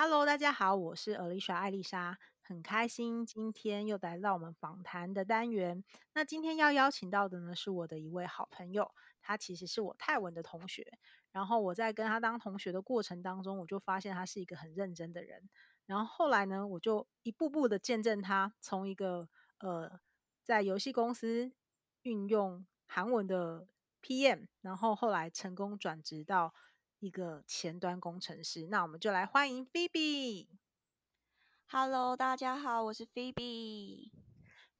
Hello，大家好，我是 Alicia 艾丽莎，很开心今天又来到我们访谈的单元。那今天要邀请到的呢，是我的一位好朋友，他其实是我泰文的同学。然后我在跟他当同学的过程当中，我就发现他是一个很认真的人。然后后来呢，我就一步步的见证他从一个呃在游戏公司运用韩文的 PM，然后后来成功转职到。一个前端工程师，那我们就来欢迎 Phoebe。Hello，大家好，我是 Phoebe。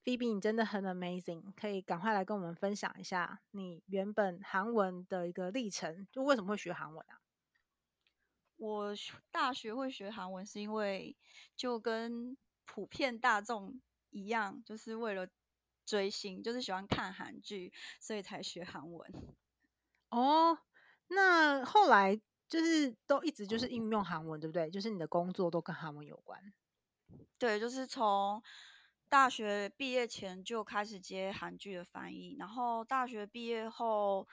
Phoebe，你真的很 amazing，可以赶快来跟我们分享一下你原本韩文的一个历程，就为什么会学韩文啊？我大学会学韩文是因为就跟普遍大众一样，就是为了追星，就是喜欢看韩剧，所以才学韩文。哦。Oh. 那后来就是都一直就是应用韩文，对不对？就是你的工作都跟韩文有关。对，就是从大学毕业前就开始接韩剧的翻译，然后大学毕业后，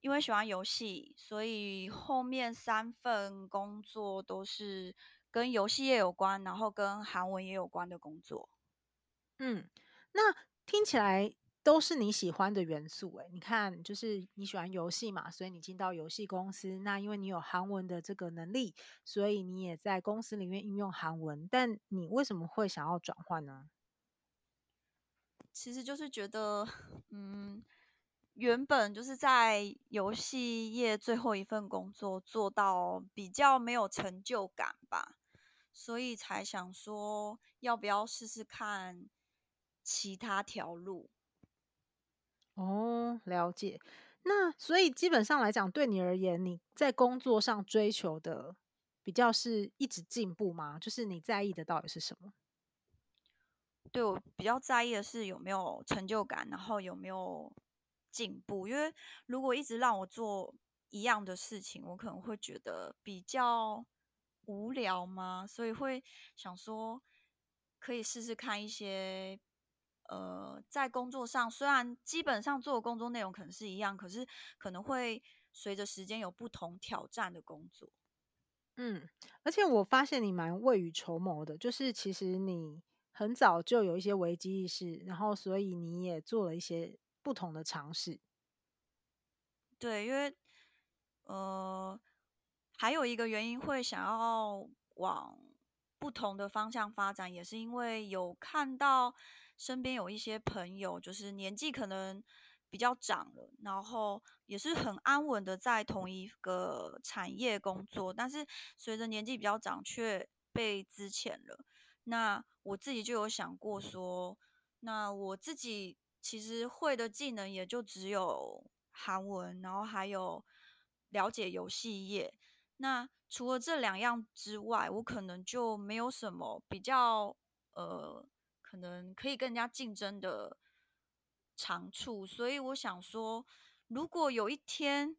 因为喜欢游戏，所以后面三份工作都是跟游戏业有关，然后跟韩文也有关的工作。嗯，那听起来。都是你喜欢的元素诶，你看，就是你喜欢游戏嘛，所以你进到游戏公司。那因为你有韩文的这个能力，所以你也在公司里面应用韩文。但你为什么会想要转换呢？其实就是觉得，嗯，原本就是在游戏业最后一份工作做到比较没有成就感吧，所以才想说要不要试试看其他条路。哦，了解。那所以基本上来讲，对你而言，你在工作上追求的比较是一直进步吗？就是你在意的到底是什么？对，我比较在意的是有没有成就感，然后有没有进步。因为如果一直让我做一样的事情，我可能会觉得比较无聊嘛，所以会想说可以试试看一些。呃，在工作上，虽然基本上做的工作内容可能是一样，可是可能会随着时间有不同挑战的工作。嗯，而且我发现你蛮未雨绸缪的，就是其实你很早就有一些危机意识，然后所以你也做了一些不同的尝试。对，因为呃，还有一个原因会想要往不同的方向发展，也是因为有看到。身边有一些朋友，就是年纪可能比较长了，然后也是很安稳的在同一个产业工作，但是随着年纪比较长，却被资遣了。那我自己就有想过说，那我自己其实会的技能也就只有韩文，然后还有了解游戏业。那除了这两样之外，我可能就没有什么比较呃。可能可以跟人家竞争的长处，所以我想说，如果有一天，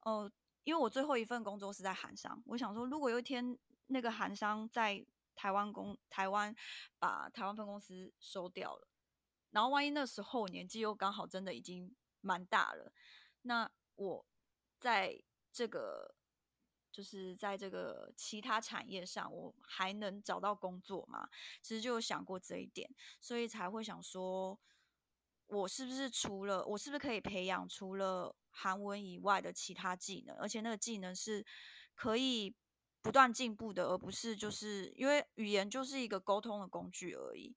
哦、因为我最后一份工作是在韩商，我想说，如果有一天那个韩商在台湾公台湾把台湾分公司收掉了，然后万一那时候我年纪又刚好真的已经蛮大了，那我在这个。就是在这个其他产业上，我还能找到工作吗？其实就有想过这一点，所以才会想说，我是不是除了我是不是可以培养除了韩文以外的其他技能，而且那个技能是可以不断进步的，而不是就是因为语言就是一个沟通的工具而已。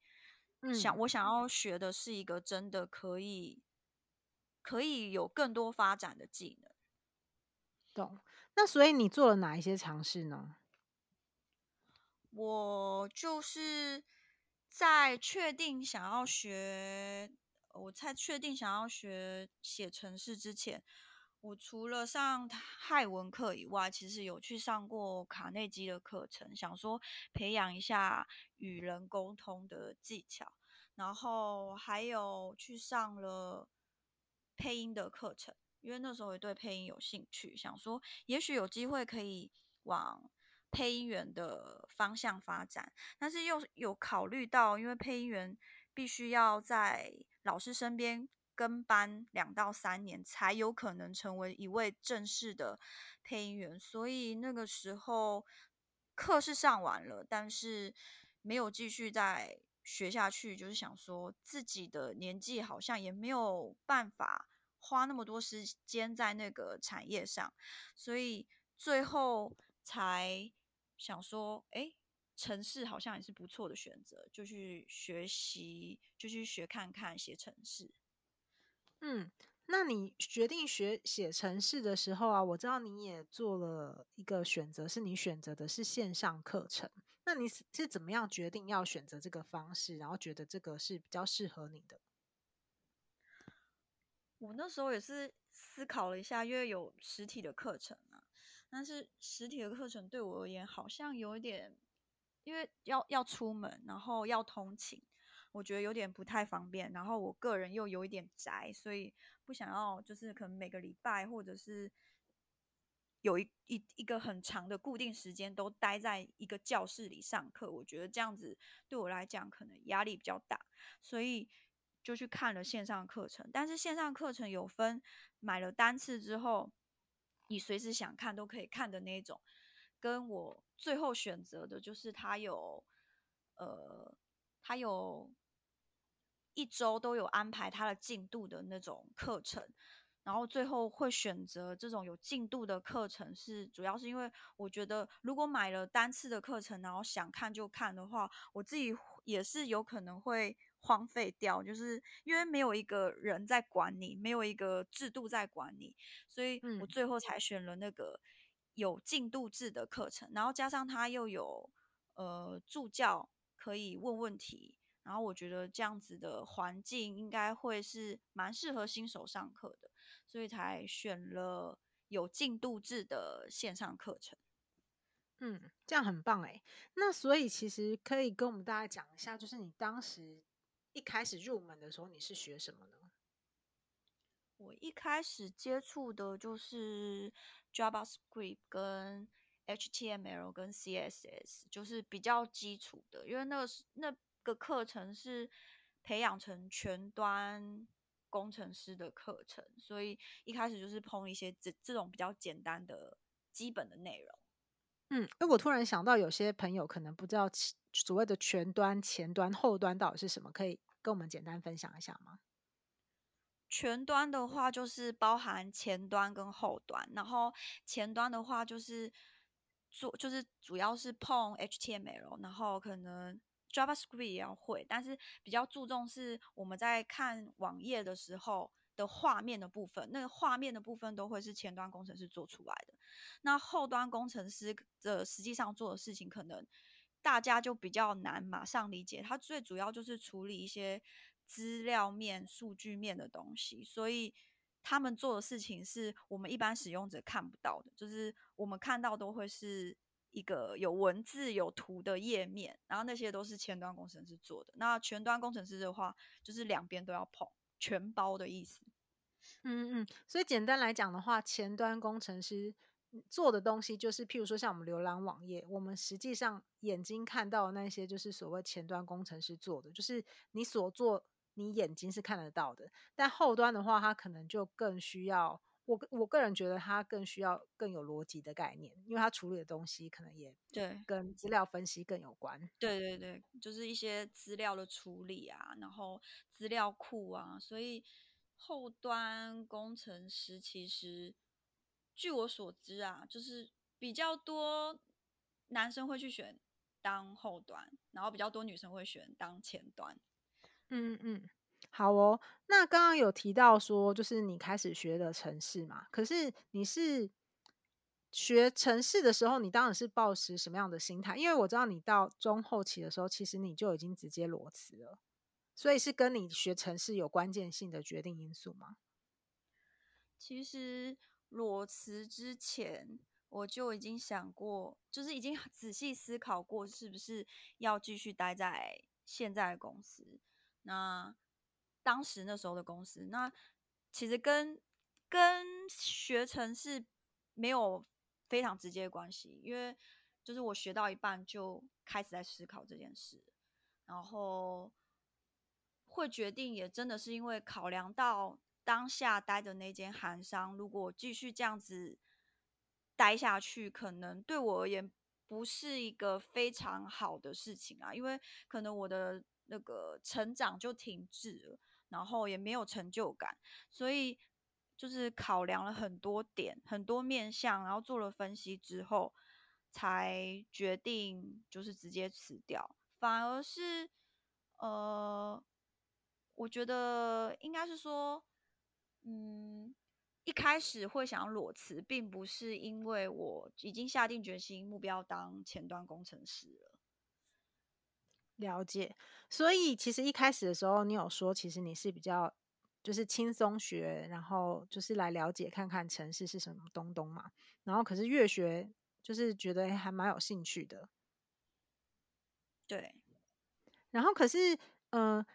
嗯，想我想要学的是一个真的可以可以有更多发展的技能。懂。那所以你做了哪一些尝试呢？我就是在确定想要学，我在确定想要学写程式之前，我除了上泰文课以外，其实有去上过卡内基的课程，想说培养一下与人沟通的技巧，然后还有去上了配音的课程。因为那时候也对配音有兴趣，想说也许有机会可以往配音员的方向发展，但是又有考虑到，因为配音员必须要在老师身边跟班两到三年，才有可能成为一位正式的配音员，所以那个时候课是上完了，但是没有继续再学下去，就是想说自己的年纪好像也没有办法花那么多时间在那个产业上，所以最后才想说，哎，城市好像也是不错的选择，就去学习，就去学看看写城市。嗯。那你决定学写城市的时候啊，我知道你也做了一个选择，是你选择的是线上课程。那你是是怎么样决定要选择这个方式，然后觉得这个是比较适合你的？我那时候也是思考了一下，因为有实体的课程啊，但是实体的课程对我而言好像有一点，因为要要出门，然后要通勤。我觉得有点不太方便，然后我个人又有一点宅，所以不想要就是可能每个礼拜或者是有一一一个很长的固定时间都待在一个教室里上课，我觉得这样子对我来讲可能压力比较大，所以就去看了线上课程。但是线上课程有分买了单次之后，你随时想看都可以看的那种，跟我最后选择的就是它有呃它有。一周都有安排他的进度的那种课程，然后最后会选择这种有进度的课程，是主要是因为我觉得如果买了单次的课程，然后想看就看的话，我自己也是有可能会荒废掉，就是因为没有一个人在管你，没有一个制度在管你，所以我最后才选了那个有进度制的课程，然后加上他又有呃助教可以问问题。然后我觉得这样子的环境应该会是蛮适合新手上课的，所以才选了有进度制的线上课程。嗯，这样很棒哎。那所以其实可以跟我们大家讲一下，就是你当时一开始入门的时候，你是学什么呢？我一开始接触的就是 JavaScript 跟 HTML 跟 CSS，就是比较基础的，因为那个是那。个课程是培养成全端工程师的课程，所以一开始就是碰一些这这种比较简单的基本的内容。嗯，那我突然想到，有些朋友可能不知道所谓的全端、前端、后端到底是什么，可以跟我们简单分享一下吗？全端的话就是包含前端跟后端，然后前端的话就是做就是主要是碰 HTML，然后可能。JavaScript 也要会，但是比较注重是我们在看网页的时候的画面的部分，那个画面的部分都会是前端工程师做出来的。那后端工程师的实际上做的事情，可能大家就比较难马上理解。它最主要就是处理一些资料面、数据面的东西，所以他们做的事情是我们一般使用者看不到的，就是我们看到都会是。一个有文字有图的页面，然后那些都是前端工程师做的。那全端工程师的话，就是两边都要碰，全包的意思。嗯嗯，所以简单来讲的话，前端工程师做的东西，就是譬如说像我们浏览网页，我们实际上眼睛看到的那些，就是所谓前端工程师做的，就是你所做，你眼睛是看得到的。但后端的话，它可能就更需要。我我个人觉得它更需要更有逻辑的概念，因为它处理的东西可能也对跟资料分析更有关。对对对，就是一些资料的处理啊，然后资料库啊，所以后端工程师其实据我所知啊，就是比较多男生会去选当后端，然后比较多女生会选当前端。嗯嗯。好哦，那刚刚有提到说，就是你开始学的程式嘛？可是你是学程式的时候，你当然是抱持什么样的心态？因为我知道你到中后期的时候，其实你就已经直接裸辞了，所以是跟你学程式有关键性的决定因素吗？其实裸辞之前，我就已经想过，就是已经仔细思考过，是不是要继续待在现在的公司？那当时那时候的公司，那其实跟跟学程是没有非常直接的关系，因为就是我学到一半就开始在思考这件事，然后会决定也真的是因为考量到当下待的那间韩商，如果继续这样子待下去，可能对我而言不是一个非常好的事情啊，因为可能我的那个成长就停滞了，然后也没有成就感，所以就是考量了很多点、很多面向，然后做了分析之后，才决定就是直接辞掉。反而是，呃，我觉得应该是说，嗯。一开始会想要裸辞，并不是因为我已经下定决心目标当前端工程师了。了解，所以其实一开始的时候，你有说其实你是比较就是轻松学，然后就是来了解看看城市是什么东东嘛。然后可是越学就是觉得还蛮有兴趣的。对，然后可是嗯。呃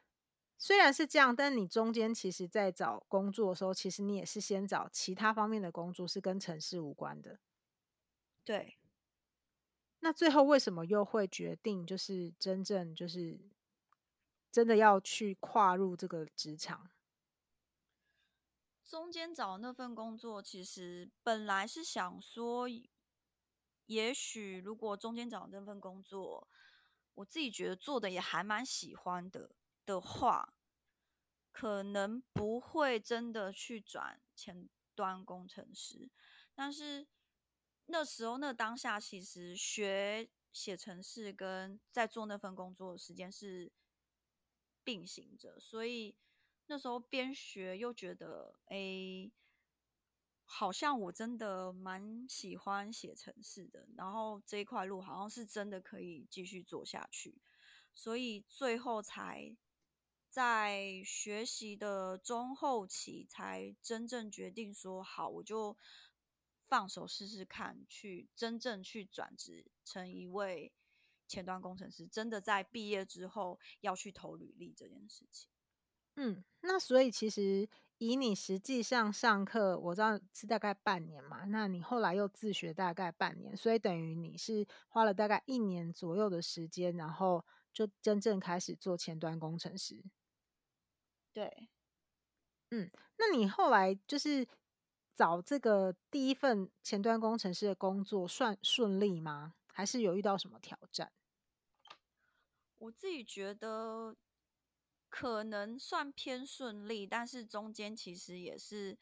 虽然是这样，但你中间其实，在找工作的时候，其实你也是先找其他方面的工作，是跟城市无关的。对。那最后为什么又会决定，就是真正就是真的要去跨入这个职场？中间找那份工作，其实本来是想说，也许如果中间找那份工作，我自己觉得做的也还蛮喜欢的。的话，可能不会真的去转前端工程师，但是那时候那当下，其实学写程式跟在做那份工作的时间是并行着，所以那时候边学又觉得，哎，好像我真的蛮喜欢写程式的，然后这一块路好像是真的可以继续做下去，所以最后才。在学习的中后期，才真正决定说好，我就放手试试看，去真正去转职成一位前端工程师。真的在毕业之后要去投履历这件事情。嗯，那所以其实以你实际上上课，我知道是大概半年嘛，那你后来又自学大概半年，所以等于你是花了大概一年左右的时间，然后就真正开始做前端工程师。对，嗯，那你后来就是找这个第一份前端工程师的工作算顺利吗？还是有遇到什么挑战？我自己觉得可能算偏顺利，但是中间其实也是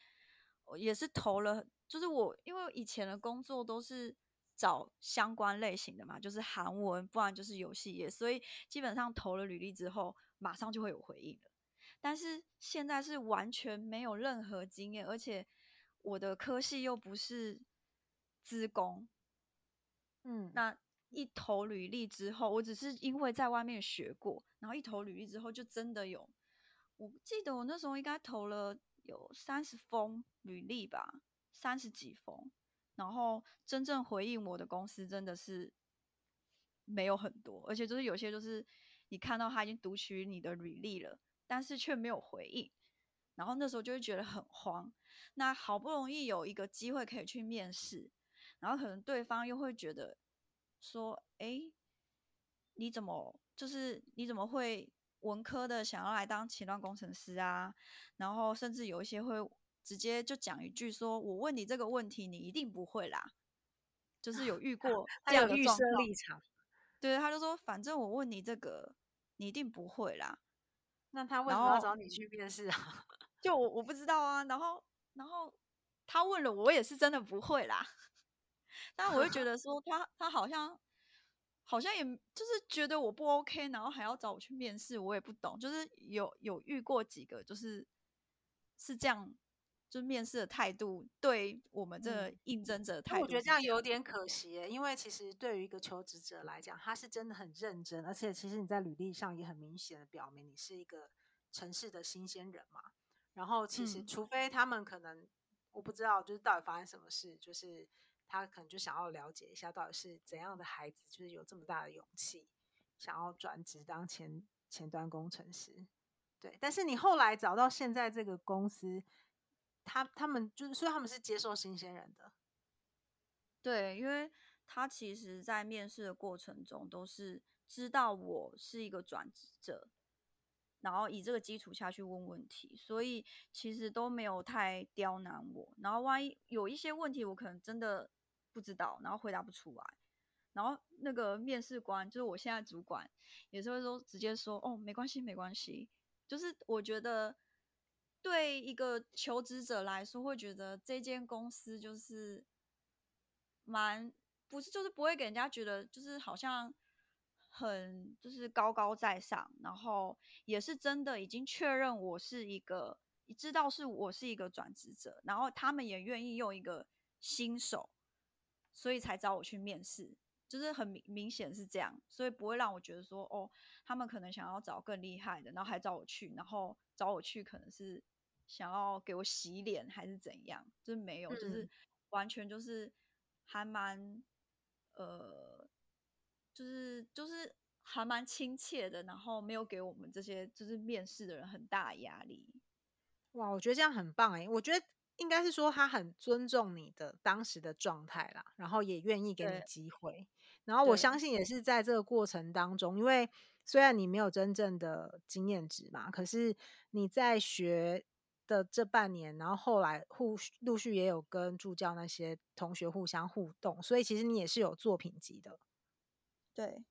也是投了，就是我因为以前的工作都是找相关类型的嘛，就是韩文，不然就是游戏业，所以基本上投了履历之后，马上就会有回应了。但是现在是完全没有任何经验，而且我的科系又不是资工，嗯，那一投履历之后，我只是因为在外面学过，然后一投履历之后就真的有，我记得我那时候应该投了有三十封履历吧，三十几封，然后真正回应我的公司真的是没有很多，而且就是有些就是你看到他已经读取你的履历了。但是却没有回应，然后那时候就会觉得很慌。那好不容易有一个机会可以去面试，然后可能对方又会觉得说：“哎，你怎么就是你怎么会文科的想要来当前端工程师啊？”然后甚至有一些会直接就讲一句说：“我问你这个问题，你一定不会啦。”就是有遇 过这样的立场。对，他就说：“反正我问你这个，你一定不会啦。”那他为什么要找你去面试啊？就我我不知道啊。然后然后他问了我，也是真的不会啦。但我会觉得说他他好像好像也就是觉得我不 OK，然后还要找我去面试，我也不懂。就是有有遇过几个，就是是这样。就是面试的态度，对我们这应征者的态度，嗯，我觉得这样有点可惜，因为其实对于一个求职者来讲，他是真的很认真，而且其实你在履历上也很明显的表明你是一个城市的新鲜人嘛。然后其实除非他们可能，嗯、我不知道就是到底发生什么事，就是他可能就想要了解一下到底是怎样的孩子，就是有这么大的勇气想要转职当前前端工程师。对，但是你后来找到现在这个公司。他他们就是，所以他们是接受新鲜人的，对，因为他其实，在面试的过程中，都是知道我是一个转职者，然后以这个基础下去问问题，所以其实都没有太刁难我。然后万一有一些问题，我可能真的不知道，然后回答不出来，然后那个面试官就是我现在主管，也是会说直接说哦，没关系，没关系。就是我觉得对一个求职者来说，会觉得这间公司就是蛮不是，就是不会给人家觉得就是好像很就是高高在上，然后也是真的已经确认我是一个，知道是我是一个转职者，然后他们也愿意用一个新手，所以才找我去面试。就是很明明显是这样，所以不会让我觉得说，哦，他们可能想要找更厉害的，然后还找我去，然后找我去可能是想要给我洗脸还是怎样，就是没有，嗯、就是完全就是还蛮，呃，就是就是还蛮亲切的，然后没有给我们这些就是面试的人很大的压力。哇，我觉得这样很棒哎，我觉得。应该是说他很尊重你的当时的状态啦，然后也愿意给你机会。然后我相信也是在这个过程当中，因为虽然你没有真正的经验值嘛，可是你在学的这半年，然后后来互陆续也有跟助教那些同学互相互动，所以其实你也是有作品集的。对，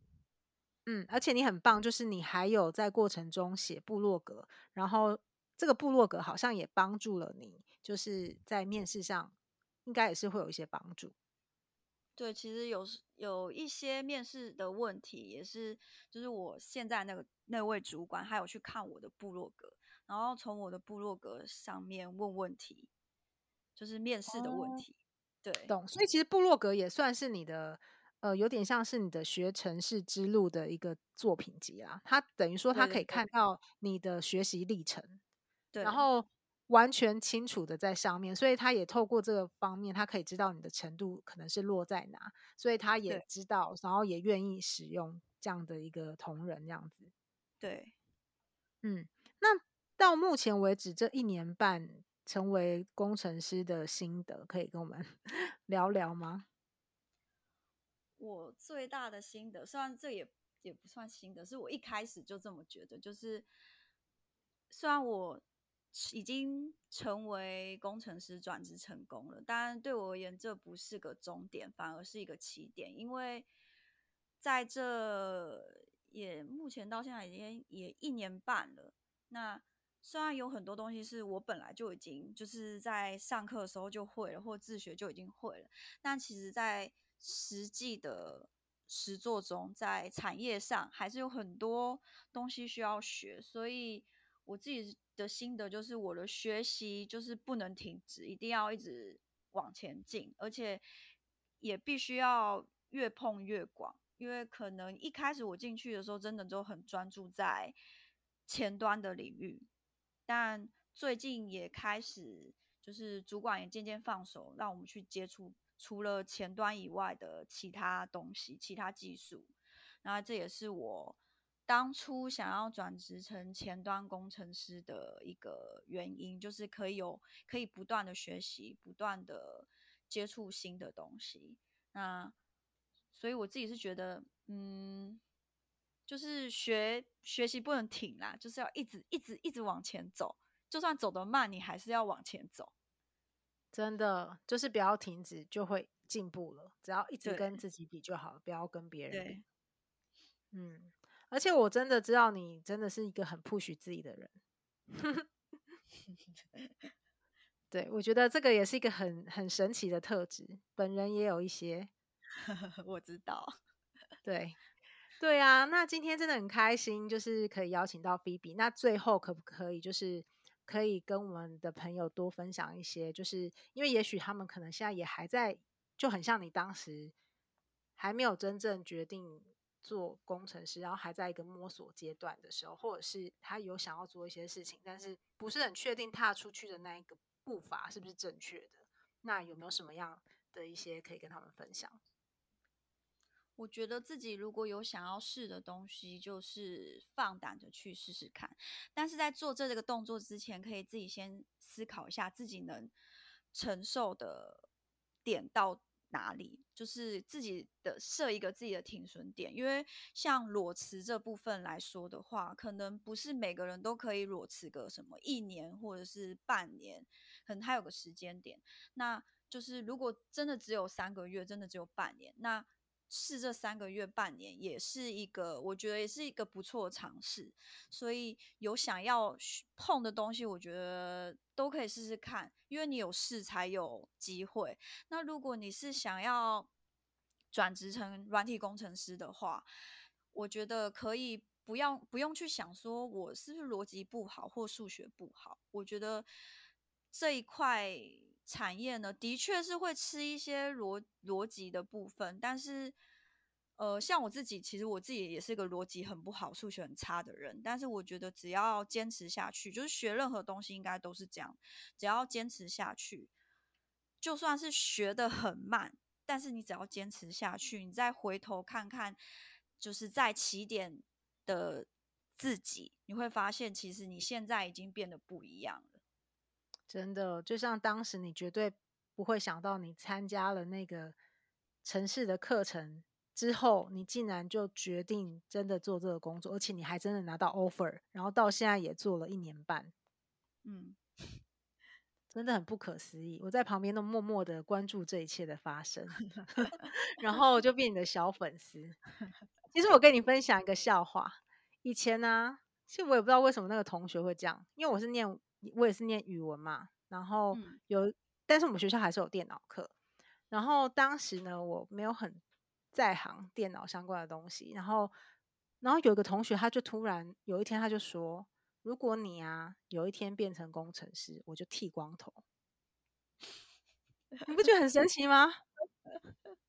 嗯，而且你很棒，就是你还有在过程中写部落格，然后这个部落格好像也帮助了你。就是在面试上，应该也是会有一些帮助。对，其实有有一些面试的问题，也是就是我现在那个那位主管，还有去看我的部落格，然后从我的部落格上面问问题，就是面试的问题。哦、对，懂。所以其实部落格也算是你的，呃，有点像是你的学城市之路的一个作品集啦。它等于说，它可以看到你的学习历程。对，然后。完全清楚的在上面，所以他也透过这个方面，他可以知道你的程度可能是落在哪，所以他也知道，然后也愿意使用这样的一个同仁这样子。对，嗯，那到目前为止这一年半成为工程师的心得，可以跟我们 聊聊吗？我最大的心得，虽然这也也不算心得，是我一开始就这么觉得，就是虽然我。已经成为工程师转职成功了，但对我而言，这不是个终点，反而是一个起点。因为在这也目前到现在已经也一年半了。那虽然有很多东西是我本来就已经就是在上课的时候就会了，或自学就已经会了，但其实在实际的实作中，在产业上还是有很多东西需要学，所以我自己。的心得就是，我的学习就是不能停止，一定要一直往前进，而且也必须要越碰越广。因为可能一开始我进去的时候，真的就很专注在前端的领域，但最近也开始，就是主管也渐渐放手，让我们去接触除了前端以外的其他东西、其他技术。那这也是我。当初想要转职成前端工程师的一个原因，就是可以有可以不断的学习，不断的接触新的东西。那所以我自己是觉得，嗯，就是学学习不能停啦，就是要一直一直一直往前走，就算走得慢，你还是要往前走。真的，就是不要停止，就会进步了。只要一直跟自己比就好了，不要跟别人比。嗯。而且我真的知道你真的是一个很 push 自己的人，对，我觉得这个也是一个很很神奇的特质，本人也有一些，我知道，对，对啊，那今天真的很开心，就是可以邀请到 Phoebe，那最后可不可以就是可以跟我们的朋友多分享一些，就是因为也许他们可能现在也还在，就很像你当时还没有真正决定。做工程师，然后还在一个摸索阶段的时候，或者是他有想要做一些事情，但是不是很确定踏出去的那一个步伐是不是正确的？那有没有什么样的一些可以跟他们分享？我觉得自己如果有想要试的东西，就是放胆的去试试看。但是在做这个动作之前，可以自己先思考一下自己能承受的点到哪里，就是自己的设一个自己的停损点，因为像裸辞这部分来说的话，可能不是每个人都可以裸辞个什么一年或者是半年，可能还有个时间点。那就是如果真的只有三个月，真的只有半年，那试这三个月、半年，也是一个我觉得也是一个不错的尝试。所以有想要碰的东西，我觉得都可以试试看，因为你有试才有机会。那如果你是想要转职成软体工程师的话，我觉得可以不要不用去想说我是不是逻辑不好或数学不好。我觉得这一块。产业呢，的确是会吃一些逻逻辑的部分，但是，呃，像我自己，其实我自己也是个逻辑很不好、数学很差的人。但是我觉得只要坚持下去，就是学任何东西应该都是这样，只要坚持下去，就算是学的很慢，但是你只要坚持下去，你再回头看看，就是在起点的自己，你会发现其实你现在已经变得不一样了。真的，就像当时你绝对不会想到，你参加了那个城市的课程之后，你竟然就决定真的做这个工作，而且你还真的拿到 offer，然后到现在也做了一年半，嗯，真的很不可思议。我在旁边都默默的关注这一切的发生，然后就变你的小粉丝。其实我跟你分享一个笑话，以前呢、啊，其实我也不知道为什么那个同学会这样，因为我是念。我也是念语文嘛，然后有，嗯、但是我们学校还是有电脑课。然后当时呢，我没有很在行电脑相关的东西。然后，然后有一个同学，他就突然有一天他就说：“如果你啊有一天变成工程师，我就剃光头。”你不觉得很神奇吗？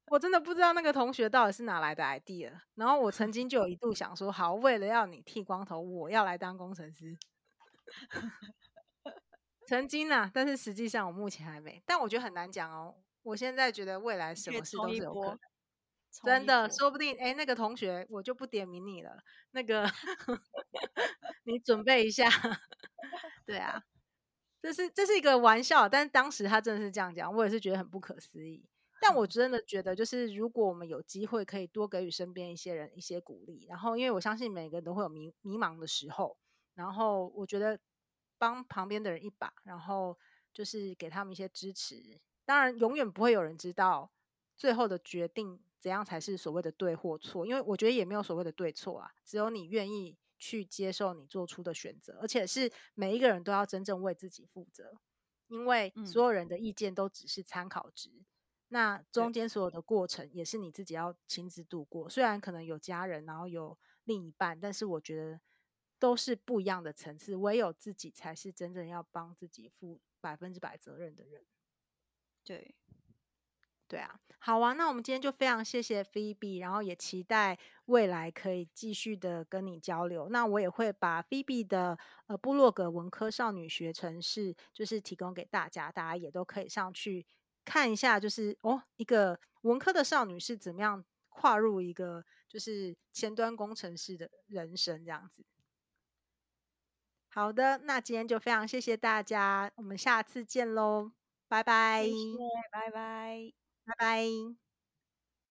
我真的不知道那个同学到底是哪来的 idea。然后我曾经就有一度想说：“好，为了要你剃光头，我要来当工程师。”曾经呢、啊，但是实际上我目前还没。但我觉得很难讲哦。我现在觉得未来什么事都是有可能，真的，说不定哎，那个同学我就不点名你了。那个，你准备一下。对啊，这是这是一个玩笑，但是当时他真的是这样讲，我也是觉得很不可思议。但我真的觉得，就是如果我们有机会，可以多给予身边一些人一些鼓励。然后，因为我相信每个人都会有迷迷茫的时候。然后，我觉得。帮旁边的人一把，然后就是给他们一些支持。当然，永远不会有人知道最后的决定怎样才是所谓的对或错，因为我觉得也没有所谓的对错啊。只有你愿意去接受你做出的选择，而且是每一个人都要真正为自己负责，因为所有人的意见都只是参考值。嗯、那中间所有的过程也是你自己要亲自度过。虽然可能有家人，然后有另一半，但是我觉得。都是不一样的层次，唯有自己才是真正要帮自己负百分之百责任的人。对，对啊，好啊，那我们今天就非常谢谢 Phoebe，然后也期待未来可以继续的跟你交流。那我也会把 Phoebe 的呃部落格文科少女学程式，就是提供给大家，大家也都可以上去看一下，就是哦，一个文科的少女是怎么样跨入一个就是前端工程师的人生这样子。好的，那今天就非常谢谢大家，我们下次见喽，拜拜，谢谢，拜拜，拜拜。